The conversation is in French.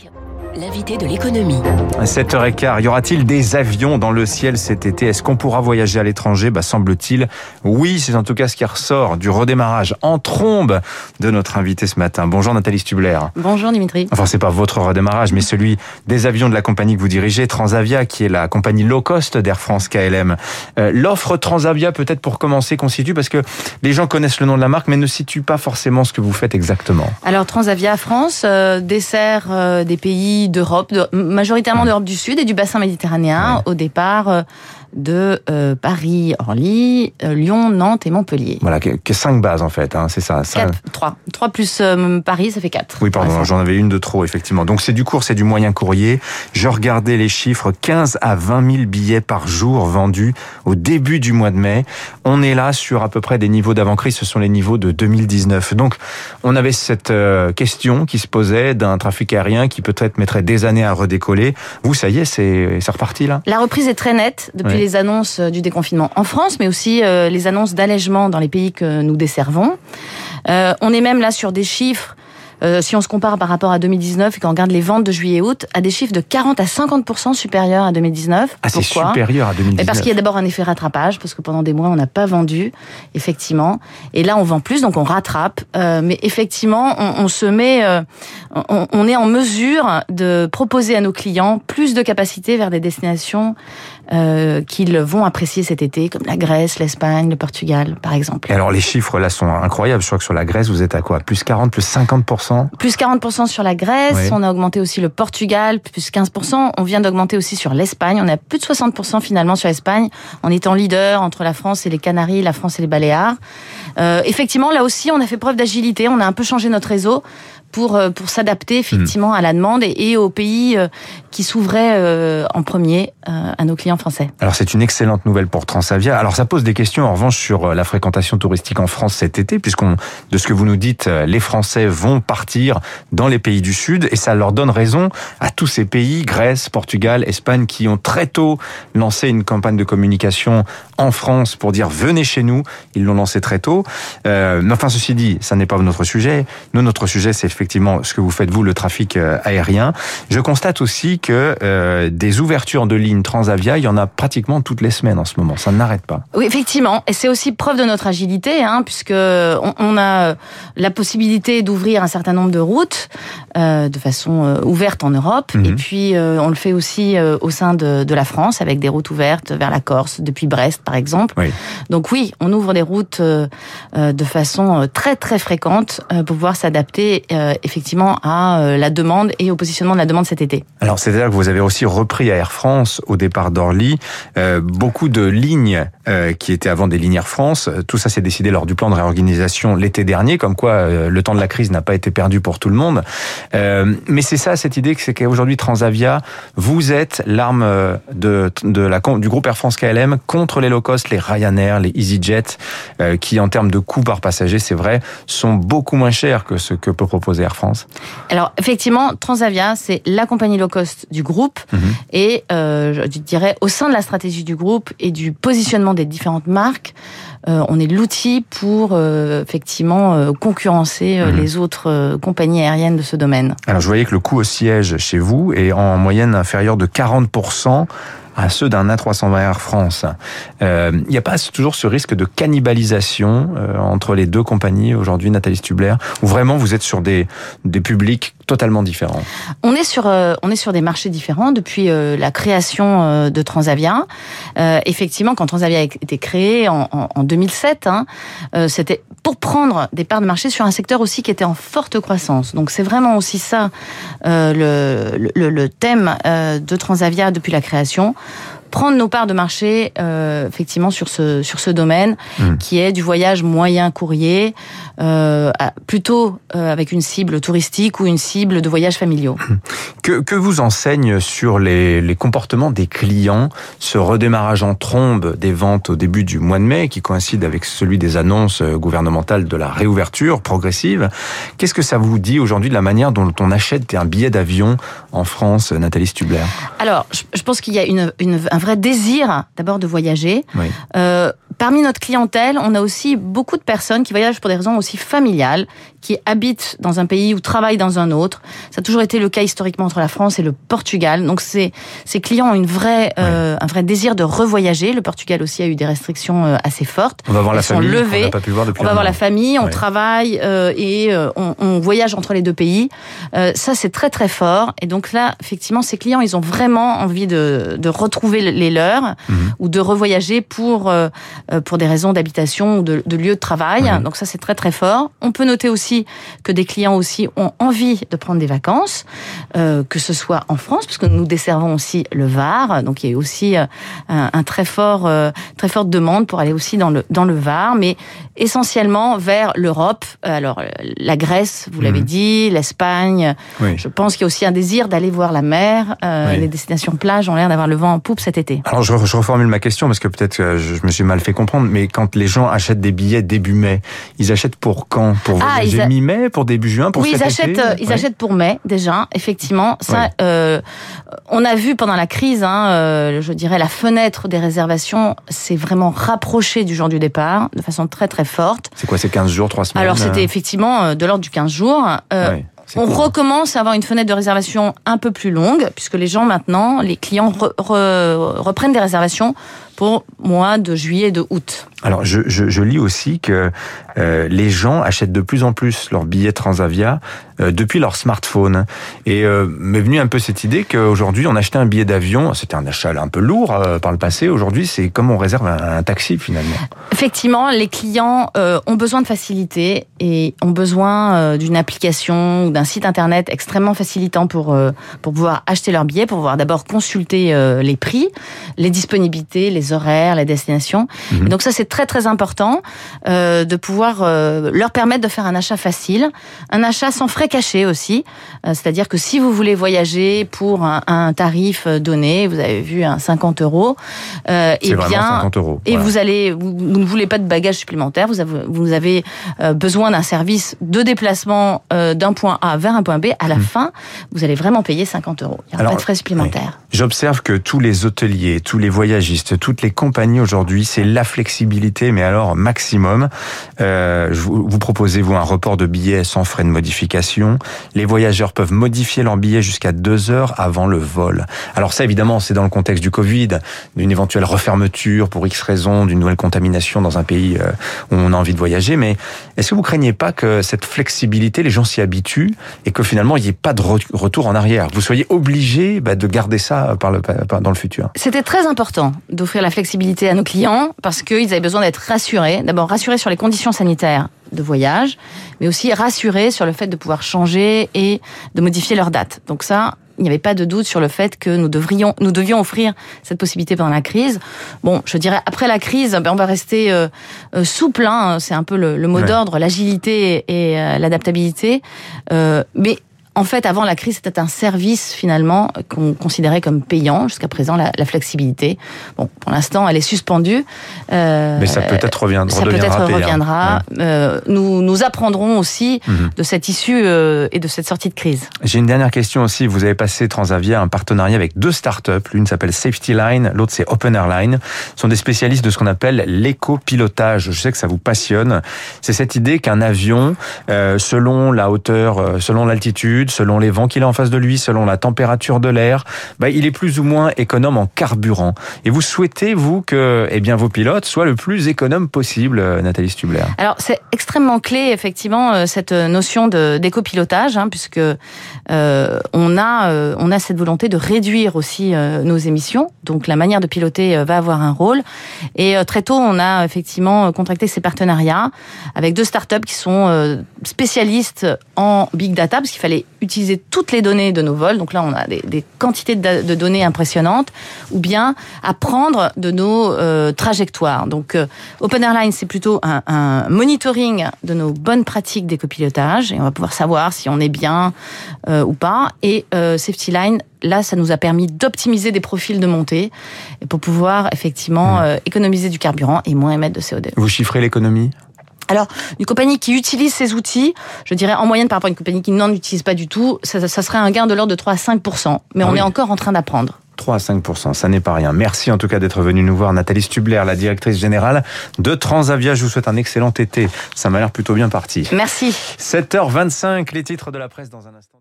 行。L'invité de l'économie. 7h15, y aura-t-il des avions dans le ciel cet été? Est-ce qu'on pourra voyager à l'étranger? Bah, Semble-t-il, oui, c'est en tout cas ce qui ressort du redémarrage en trombe de notre invité ce matin. Bonjour Nathalie Stubler. Bonjour Dimitri. Enfin, c'est pas votre redémarrage, mais celui des avions de la compagnie que vous dirigez, Transavia, qui est la compagnie low cost d'Air France KLM. Euh, L'offre Transavia, peut-être pour commencer, constitue, parce que les gens connaissent le nom de la marque, mais ne situent pas forcément ce que vous faites exactement. Alors Transavia France euh, dessert euh, des pays d'Europe, de, majoritairement d'Europe du Sud et du bassin méditerranéen, Ouais. au départ euh, de euh, Paris, Orly, euh, Lyon, Nantes et Montpellier. Voilà, que, que cinq bases en fait, hein, c'est ça. 4, 3. 3 plus euh, Paris, ça fait 4. Oui, pardon, j'en avais une de trop, effectivement. Donc c'est du court, c'est du moyen courrier. Je regardais les chiffres, 15 à 20 000 billets par jour vendus au début du mois de mai. On est là sur à peu près des niveaux d'avant-crise, ce sont les niveaux de 2019. Donc on avait cette question qui se posait d'un trafic aérien qui peut-être mettrait des années à redécoller. Vous, ça y est, c'est c'est reparti là? La reprise est très nette depuis Oui. Les annonces euh, du déconfinement en France, mais aussi euh, les annonces d'allègement dans les pays que nous desservons. Euh, on est même là sur des chiffres, euh, si on se compare par rapport à 2019 et qu'on regarde les ventes de juillet et août, à des chiffres de 40 à 50% supérieurs à 2019. Ah, c'est supérieur à 2019. Et parce qu'il y a d'abord un effet rattrapage, parce que pendant des mois, on n'a pas vendu, effectivement. Et là, on vend plus, donc on rattrape. Euh, mais effectivement, on, on se met, euh, on, on est en mesure de proposer à nos clients plus de capacités vers des destinations euh, qu'ils vont apprécier cet été, comme la Grèce, l'Espagne, le Portugal, par exemple. Et alors les chiffres là sont incroyables. Je crois que sur la Grèce, vous êtes à quoi? Plus 40, plus 50 Plus 40% sur la Grèce, Oui. on a augmenté aussi le Portugal, plus 15%. On vient d'augmenter aussi sur l'Espagne. On est à plus de 60% finalement sur l'Espagne, en étant leader entre la France et les Canaries, la France et les Baléares. Euh, effectivement, là aussi, on a fait preuve d'agilité. On a un peu changé notre réseau pour euh, pour s'adapter effectivement à la demande et, et aux pays euh, qui s'ouvraient euh, en premier à nos clients français. Alors c'est une excellente nouvelle pour Transavia. Alors ça pose des questions en revanche sur la fréquentation touristique en France cet été, puisqu'on, de ce que vous nous dites, les Français vont partir dans les pays du Sud et ça leur donne raison à tous ces pays, Grèce, Portugal, Espagne, qui ont très tôt lancé une campagne de communication en France pour dire venez chez nous. Ils l'ont lancé très tôt. Euh, mais enfin ceci dit, ça n'est pas notre sujet. Nous, notre sujet, c'est effectivement ce que vous faites vous, le trafic euh, aérien. Je constate aussi que euh, des ouvertures de lignes Transavia, il y en a pratiquement toutes les semaines en ce moment. Ça n'arrête pas. Oui, effectivement, et c'est aussi preuve de notre agilité, hein, puisque on, on a la possibilité d'ouvrir un certain nombre de routes euh, de façon ouverte en Europe, Mhm. et puis on le fait aussi au sein de, de la France avec des routes ouvertes vers la Corse depuis Brest, par exemple. Oui. Donc oui, on ouvre des routes euh, euh, de façon euh, très très fréquente pour pouvoir s'adapter effectivement à la demande et au positionnement de la demande cet été. Alors, c'est-à-dire que vous avez aussi repris à Air France, au départ d'Orly, euh, beaucoup de lignes euh, qui étaient avant des lignes Air France. Tout ça s'est décidé lors du plan de réorganisation l'été dernier, comme quoi euh, le temps de la crise n'a pas été perdu pour tout le monde. Mais c'est ça, cette idée, que c'est qu'aujourd'hui, Transavia, vous êtes l'arme de, de la, du groupe Air France KLM contre les low cost, les Ryanair, les EasyJet, euh, qui en termes de coûts par passager, c'est vrai, sont beaucoup moins chers que ce que peut proposer Air France. Alors effectivement, Transavia, c'est la compagnie low cost du groupe Mhm. et euh, je dirais au sein de la stratégie du groupe et du positionnement des différentes marques, euh, on est l'outil pour euh, effectivement euh, concurrencer Mhm. les autres compagnies aériennes de ce domaine. Alors je voyais que le coût au siège chez vous est en moyenne inférieur de 40% à ceux d'un A320 Air France. Euh, Il n'y a pas toujours ce risque de cannibalisation euh, entre les deux compagnies aujourd'hui, Nathalie Stubler, où vraiment vous êtes sur des, des publics totalement différents? On est sur euh, on est sur des marchés différents depuis euh, la création euh, de Transavia. Euh, effectivement, quand Transavia a été créé en, en, en 2007, hein, euh, c'était pour prendre des parts de marché sur un secteur aussi qui était en forte croissance. Donc c'est vraiment aussi ça euh, le, le, thème euh, de Transavia depuis la création prendre nos parts de marché euh, effectivement sur ce sur ce domaine Mm. qui est du voyage moyen courrier euh, plutôt euh, avec une cible touristique ou une cible de voyages familiaux. Que, que vous enseigne sur les, les comportements des clients ce redémarrage en trombe des ventes au début du mois de mai, qui coïncide avec celui des annonces gouvernementales de la réouverture progressive Qu'est-ce que ça vous dit aujourd'hui de la manière dont on achète un billet d'avion en France, Nathalie Stubler? Alors, je, je pense qu'il y a une, une- un vrai désir d'abord de voyager. Oui. Euh, parmi notre clientèle, on a aussi beaucoup de personnes qui voyagent pour des raisons aussi familiales, qui habitent dans un pays ou travaillent dans un autre. Ça a toujours été le cas historiquement entre la France et le Portugal. Donc ces, ces clients ont une vraie, euh, un vrai désir de revoyager. Le Portugal aussi a eu des restrictions euh, assez fortes. On va voir la sont famille. On n'a pas pu voir depuis On va voir la famille, on Ouais. travaille euh, et euh, on, on voyage entre les deux pays. Euh, ça, c'est très très fort. Et donc là, effectivement, ces clients, ils ont vraiment envie de, de retrouver les leurs Mhm. ou de revoyager pour euh, pour des raisons d'habitation ou de, de lieu de travail. Donc ça, c'est très très fort. On peut noter aussi que des clients aussi ont envie de prendre des vacances, euh, que ce soit en France, parce que nous desservons aussi le Var. Donc il y a aussi euh, un, un très fort euh, très forte demande pour aller aussi dans le dans le Var, mais essentiellement vers l'Europe. Alors la Grèce, vous l'avez Mhm. dit, l'Espagne. Oui. Je pense qu'il y a aussi un désir d'aller voir la mer. Euh, Oui. Les destinations plages ont l'air d'avoir le vent en poupe cet été. Alors je, je reformule ma question parce que peut-être que je, je me suis mal fait comprendre, mais quand les gens achètent des billets début mai, ils achètent pour quand? Pour Ah, voyager ils a- mi-mai, pour début juin, pour oui, cet ils achètent, été euh, ils achètent pour mai déjà, effectivement. Ça, euh, on a vu pendant la crise, hein, euh, je dirais, la fenêtre des réservations s'est vraiment rapprochée du jour du départ de façon très très forte. C'est quoi, c'est 15 jours, 3 semaines Alors c'était effectivement de l'ordre du 15 jours. Euh, On court. recommence à avoir une fenêtre de réservation un peu plus longue, puisque les gens maintenant, les clients re- re- reprennent des réservations pour mois de juillet et de août. Alors, je, je, je lis aussi que euh, les gens achètent de plus en plus leurs billets Transavia euh, depuis leur smartphone. Et euh, m'est venue un peu cette idée qu'aujourd'hui, on achetait un billet d'avion, c'était un achat un peu lourd par le passé. Aujourd'hui, c'est comme on réserve un, un taxi finalement. Effectivement, les clients ont besoin de facilité et ont besoin d'une application ou d'un site internet extrêmement facilitant pour pour pouvoir acheter leur billet, pour pouvoir d'abord consulter les prix, les disponibilités, les horaires, les destinations. Mhm. Et donc ça c'est très très important euh, de pouvoir euh, leur permettre de faire un achat facile, un achat sans frais cachés aussi. Euh, C'est-à-dire que si vous voulez voyager pour un, un tarif donné, vous avez vu un 50 euros, euh, C'est eh vraiment bien 50 euros. et vous allez, vous, vous ne voulez pas de bagages supplémentaires, vous avez, vous avez besoin d'un service de déplacement d'un point A vers un point B. À la fin, vous allez vraiment payer 50 euros. Il n'y aura. Alors, pas de frais supplémentaires. J'observe que tous les hôteliers, tous les voyagistes, toutes les compagnies aujourd'hui, c'est la flexibilité, mais alors maximum. Euh, vous, proposez vous un report de billets sans frais de modification? Les voyageurs peuvent modifier leur billet jusqu'à deux heures avant le vol. Alors ça, évidemment, c'est dans le contexte du Covid, d'une éventuelle refermeture pour X raison, d'une nouvelle contamination dans un pays euh, où on a envie de voyager. Mais est-ce que vous craignez pas que cette flexibilité, les gens s'y habituent et que finalement il n'y ait pas de re- retour en arrière? Vous soyez obligés bah, de garder ça dans le futur. C'était très important d'offrir la flexibilité à nos clients parce qu'ils avaient besoin d'être rassurés. D'abord rassurés sur les conditions sanitaires de voyage, mais aussi rassurés sur le fait de pouvoir changer et de modifier leur date. Donc ça, il n'y avait pas de doute sur le fait que nous devrions, nous devions offrir cette possibilité pendant la crise. Bon, je dirais après la crise, ben, on va rester euh, euh, souple. Hein, c'est un peu le, le mot Ouais. d'ordre, l'agilité et euh, l'adaptabilité. Mais en fait, avant la crise, c'était un service finalement qu'on considérait comme payant. Jusqu'à présent, la, la flexibilité. Bon, pour l'instant, elle est suspendue. Euh, Mais ça peut-être reviendra. ça peut-être reviendra. Euh, nous, nous apprendrons aussi Mhm. de cette issue euh, et de cette sortie de crise. J'ai une dernière question aussi. Vous avez passé Transavia un partenariat avec deux startups. L'une s'appelle Safety Line, l'autre c'est Open Airline. Ce sont des spécialistes de ce qu'on appelle l'éco-pilotage. Je sais que ça vous passionne. C'est cette idée qu'un avion, euh, selon la hauteur, euh, selon l'altitude, selon les vents qu'il a en face de lui, selon la température de l'air, bah, il est plus ou moins économe en carburant. Et vous souhaitez, vous, que eh bien, vos pilotes soient le plus économes possible, euh, Nathalie Stubler Alors c'est extrêmement clé effectivement euh, cette notion de d'éco-pilotage hein, puisque euh, on a euh, on a cette volonté de réduire aussi euh, nos émissions donc la manière de piloter euh, va avoir un rôle et euh, très tôt on a effectivement euh, contracté ces partenariats avec deux startups qui sont euh, spécialistes en big data parce qu'il fallait utiliser toutes les données de nos vols. Donc là on a des, des quantités de, de données impressionnantes. Ou bien apprendre de nos euh, trajectoires. Donc euh, Open Airlines, c'est plutôt un, un monitoring de nos bonnes pratiques d'éco-pilotage. Et on va pouvoir savoir si on est bien euh, ou pas. Et euh, Safety Line, là, ça nous a permis d'optimiser des profils de montée pour pouvoir effectivement euh, économiser du carburant et moins émettre de CO2. Vous chiffrez l'économie? Alors, une compagnie qui utilise ces outils, je dirais en moyenne par rapport à une compagnie qui n'en utilise pas du tout, ça, ça serait un gain de l'ordre de 3 à 5 mais Ah on oui. est encore en train d'apprendre. 3 à 5% ça n'est pas rien. Merci en tout cas d'être venu nous voir, Nathalie Stubler, la directrice générale de Transavia. Je vous souhaite un excellent été. Ça m'a l'air plutôt bien parti. Merci. 7h25, les titres de la presse dans un instant.